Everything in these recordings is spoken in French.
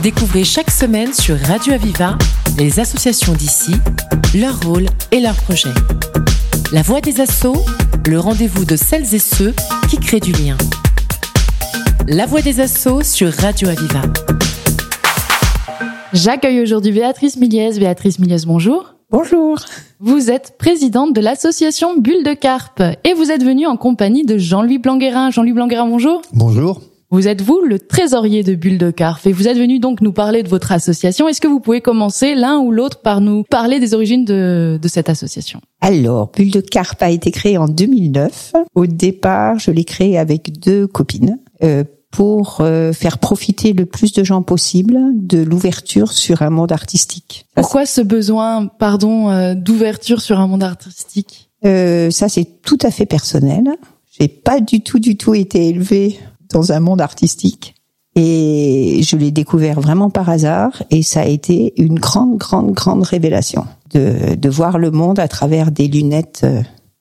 Découvrez chaque semaine sur Radio Aviva les associations d'ici, leur rôle et leurs projets. La voix des assauts, le rendez-vous de celles et ceux qui créent du lien. La voix des assauts sur Radio Aviva. J'accueille aujourd'hui Béatrice Miliès. Béatrice Miliès, bonjour. Bonjour. Vous êtes présidente de l'association Bulle de Carpe et vous êtes venue en compagnie de Jean-Louis Blanguerin. Jean-Louis Blanguerin, bonjour. Bonjour. Vous êtes vous le trésorier de Bulle de Carpe et vous êtes venu donc nous parler de votre association. Est-ce que vous pouvez commencer l'un ou l'autre par nous parler des origines de, de cette association? Alors, Bulle de Carpe a été créée en 2009. Au départ, je l'ai créée avec deux copines. Euh, pour euh, faire profiter le plus de gens possible de l'ouverture sur un monde artistique. Pourquoi ce besoin, pardon, euh, d'ouverture sur un monde artistique? Euh, Ça, c'est tout à fait personnel. J'ai pas du tout, du tout été élevée dans un monde artistique. Et je l'ai découvert vraiment par hasard et ça a été une grande, grande, grande révélation de, de voir le monde à travers des lunettes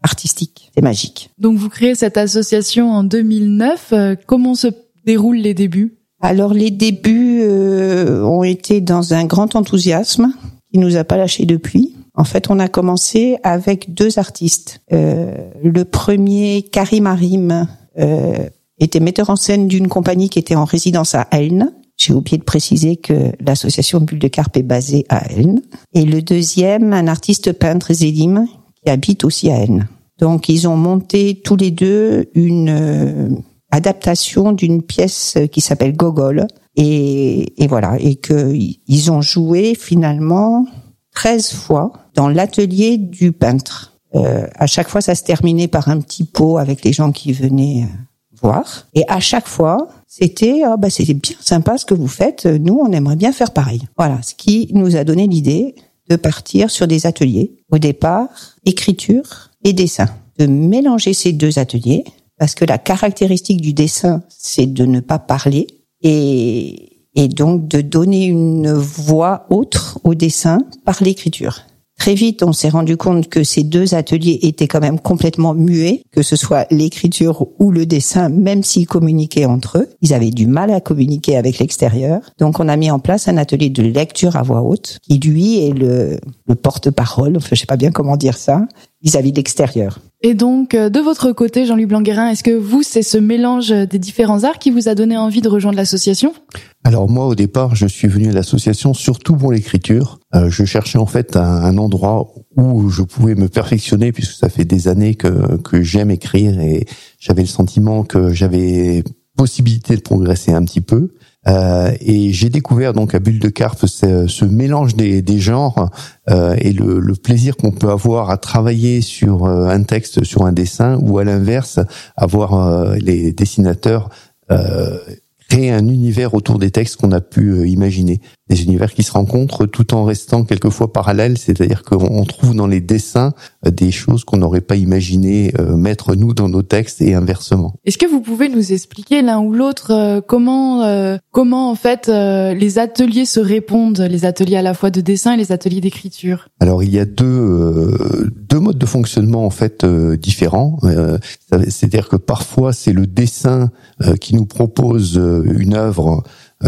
artistiques. C'est magique. Donc vous créez cette association en 2009. Comment se déroulent les débuts? Alors les débuts euh, ont été dans un grand enthousiasme qui nous a pas lâché depuis. En fait, on a commencé avec deux artistes. Euh, le premier, Karim Arim, euh, était metteur en scène d'une compagnie qui était en résidence à Elne. J'ai oublié de préciser que l'association Bulle de Carpe est basée à Elne. Et le deuxième, un artiste peintre Zélim qui habite aussi à Elne. Donc, ils ont monté tous les deux une euh, adaptation d'une pièce qui s'appelle Gogol. Et, et voilà, et que ils ont joué finalement 13 fois dans l'atelier du peintre. Euh, à chaque fois, ça se terminait par un petit pot avec les gens qui venaient euh, Et à chaque fois, c'était ah bah c'était bien sympa ce que vous faites. Nous, on aimerait bien faire pareil. Voilà, ce qui nous a donné l'idée de partir sur des ateliers. Au départ, écriture et dessin. De mélanger ces deux ateliers parce que la caractéristique du dessin, c'est de ne pas parler et donc de donner une voix autre au dessin par l'écriture. Très vite, on s'est rendu compte que ces deux ateliers étaient quand même complètement muets, que ce soit l'écriture ou le dessin, même s'ils communiquaient entre eux. Ils avaient du mal à communiquer avec l'extérieur. Donc, on a mis en place un atelier de lecture à voix haute, qui lui est le, le porte-parole, enfin, je sais pas bien comment dire ça, vis-à-vis de l'extérieur. Et donc, euh, de votre côté, Jean-Louis Blanguerin, est-ce que vous, c'est ce mélange des différents arts qui vous a donné envie de rejoindre l'association? Alors moi, au départ, je suis venu à l'association surtout pour l'écriture. Euh, je cherchais en fait un, un, endroit où je pouvais me perfectionner, puisque ça fait des années que, que j'aime écrire et j'avais le sentiment que j'avais possibilité de progresser un petit peu. Euh, et j'ai découvert donc à Bulle de Carpe ce, ce mélange des, des genres euh, et le, le plaisir qu'on peut avoir à travailler sur euh, un texte, sur un dessin, ou à l'inverse, avoir euh, les dessinateurs créer un univers autour des textes qu'on a pu imaginer des univers qui se rencontrent tout en restant quelquefois parallèles, c'est-à-dire qu'on trouve dans les dessins euh, des choses qu'on n'aurait pas imaginé euh, mettre nous dans nos textes et inversement. Est-ce que vous pouvez nous expliquer l'un ou l'autre euh, comment comment en fait les ateliers se répondent, les ateliers à la fois de dessin et les ateliers d'écriture? Alors il y a deux deux modes de fonctionnement en fait différents. c'est-à-dire que parfois c'est le dessin qui nous propose une œuvre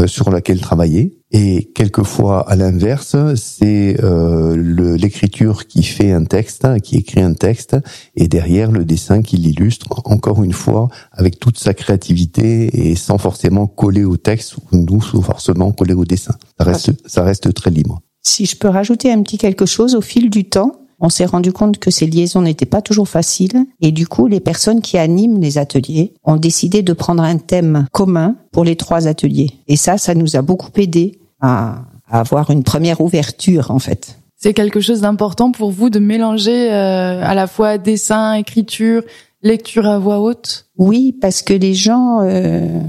sur laquelle travailler et quelquefois, à l'inverse, c'est euh, l'écriture qui fait un texte, qui écrit un texte, et derrière le dessin qui l'illustre, encore une fois, avec toute sa créativité et sans forcément coller au texte ou nous, sans forcément coller au dessin. Ça reste, ça reste très libre. Si je peux rajouter un petit quelque chose, au fil du temps, on s'est rendu compte que ces liaisons n'étaient pas toujours faciles et du coup, les personnes qui animent les ateliers ont décidé de prendre un thème commun pour les trois ateliers. Et ça, ça nous a beaucoup aidé à, avoir une première ouverture en fait. C'est quelque chose d'important pour vous de mélanger euh, à la fois dessin, écriture, lecture à voix haute? Oui, parce que les gens euh,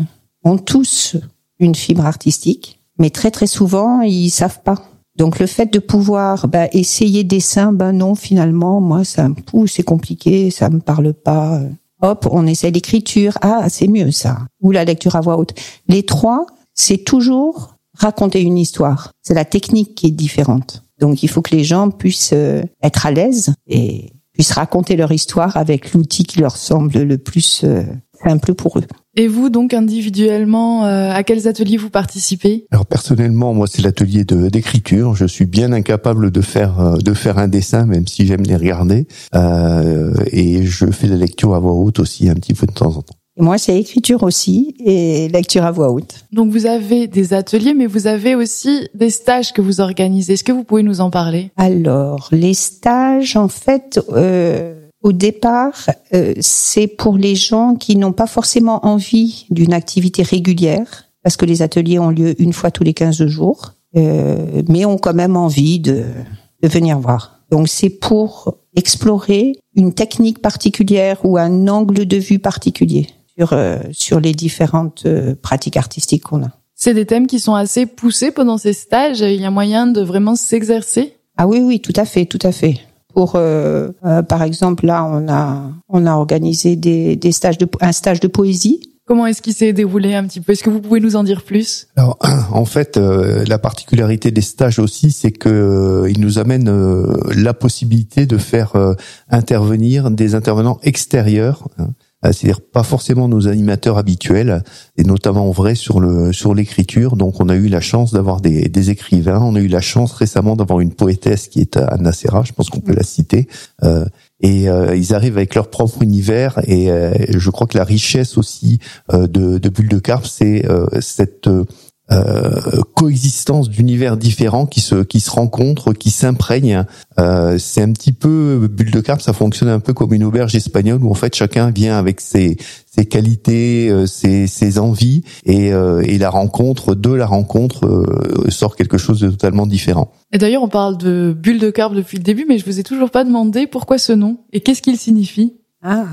ont tous une fibre artistique, mais très très souvent ils savent pas. Donc le fait de pouvoir bah, essayer dessin, ben non finalement moi ça me pousse, c'est compliqué, ça me parle pas. Hop, on essaie l'écriture, ah c'est mieux ça. Ou la lecture à voix haute. Les trois, c'est toujours raconter une histoire. C'est la technique qui est différente. Donc il faut que les gens puissent euh, être à l'aise et puissent raconter leur histoire avec l'outil qui leur semble le plus euh, simple pour eux. Et vous, donc individuellement, euh, à quels ateliers vous participez? Alors personnellement, moi, c'est l'atelier de d'écriture. Je suis bien incapable de faire euh, de faire un dessin, même si j'aime les regarder. Euh, et je fais la lecture à voix haute aussi un petit peu de temps en temps. Et moi, c'est écriture aussi et lecture à voix haute. Donc vous avez des ateliers, mais vous avez aussi des stages que vous organisez. Est-ce que vous pouvez nous en parler? Alors, les stages, en fait. Euh au départ, euh, c'est pour les gens qui n'ont pas forcément envie d'une activité régulière, parce que les ateliers ont lieu une fois tous les 15 jours, euh, mais ont quand même envie de, de venir voir. Donc c'est pour explorer une technique particulière ou un angle de vue particulier sur, euh, sur les différentes pratiques artistiques qu'on a. C'est des thèmes qui sont assez poussés pendant ces stages. Il y a moyen de vraiment s'exercer. Ah oui, oui, tout à fait, tout à fait pour euh, euh, par exemple là on a on a organisé des, des stages de un stage de poésie Comment est-ce qu'il s'est déroulé un petit peu? Est-ce que vous pouvez nous en dire plus? Alors, en fait, euh, la particularité des stages aussi, c'est que euh, ils nous amènent la possibilité de faire intervenir des intervenants extérieurs. Hein, euh, c'est-à-dire pas forcément nos animateurs habituels, et notamment vrai sur le sur l'écriture. Donc on a eu la chance d'avoir des, des écrivains, on a eu la chance récemment d'avoir une poétesse qui est Anna Serra, je pense qu'on peut la citer. Euh, et euh, ils arrivent avec leur propre univers et je crois que la richesse aussi de, de Bulle de Carpe, c'est cette euh, coexistence d'univers différents qui se qui se rencontrent, qui s'imprègnent. Euh, c'est un petit peu bulle de carpe, ça fonctionne un peu comme une auberge espagnole où en fait chacun vient avec ses ses qualités, euh, ses, ses envies et, euh, et la rencontre de la rencontre euh, sort quelque chose de totalement différent. Et d'ailleurs, on parle de bulle de carpe depuis le début, mais je vous ai toujours pas demandé pourquoi ce nom et qu'est-ce qu'il signifie. Ah.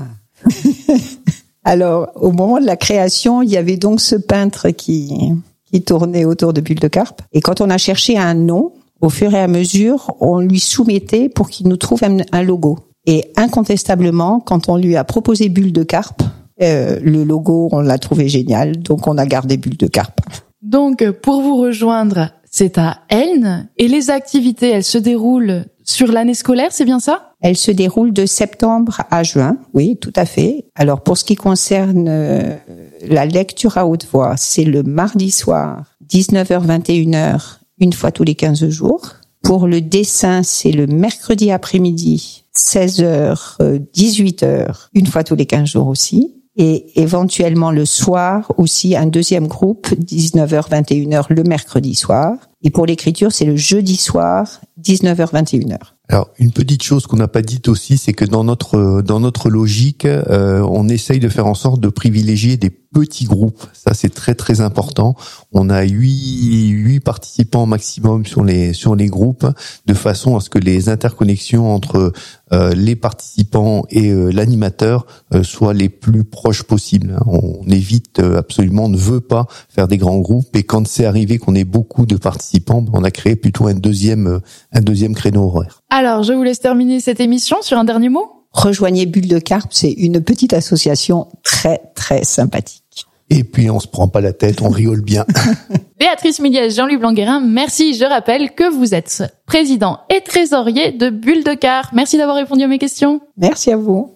Alors, au moment de la création, il y avait donc ce peintre qui qui tournait autour de Bulle de Carpe. Et quand on a cherché un nom, au fur et à mesure, on lui soumettait pour qu'il nous trouve un, logo. Et incontestablement, quand on lui a proposé Bulle de Carpe, euh, le logo, on l'a trouvé génial, donc on a gardé Bulle de Carpe. Donc, pour vous rejoindre, c'est à Elne, et les activités, elles se déroulent sur l'année scolaire, c'est bien ça? Elle se déroule de septembre à juin, oui, tout à fait. Alors pour ce qui concerne euh, la lecture à haute voix, c'est le mardi soir, 19h-21h, une fois tous les 15 jours. Pour le dessin, c'est le mercredi après-midi, 16h, 18h, une fois tous les 15 jours aussi. Et éventuellement le soir aussi un deuxième groupe, 19h, 21h le mercredi soir. Et pour l'écriture, c'est le jeudi soir, 19h, 21h. Alors une petite chose qu'on n'a pas dite aussi, c'est que dans notre dans notre logique, euh, on essaye de faire en sorte de privilégier des petits groupes. Ça c'est très très important. On a huit huit participants maximum sur les sur les groupes, de façon à ce que les interconnexions entre euh, les participants et euh, l'animateur soient les plus proches possibles. On évite absolument, on ne veut pas faire des grands groupes. Et quand c'est arrivé qu'on ait beaucoup de participants, on a créé plutôt un deuxième un deuxième créneau horaire. Alors, je vous laisse terminer cette émission sur un dernier mot. Rejoignez Bulle de Carpe, c'est une petite association très très sympathique. Et puis on se prend pas la tête, on rigole bien. Béatrice Miliès, Jean-Louis Blanguerin, merci. Je rappelle que vous êtes président et trésorier de Bulle de Carpe. Merci d'avoir répondu à mes questions. Merci à vous.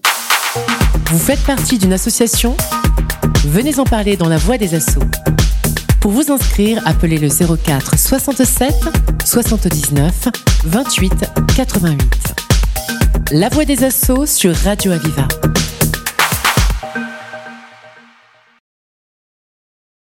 Vous faites partie d'une association? Venez en parler dans la voix des assauts. Pour vous inscrire, appelez le 04 67 79 28 88. La voix des assauts sur Radio Aviva.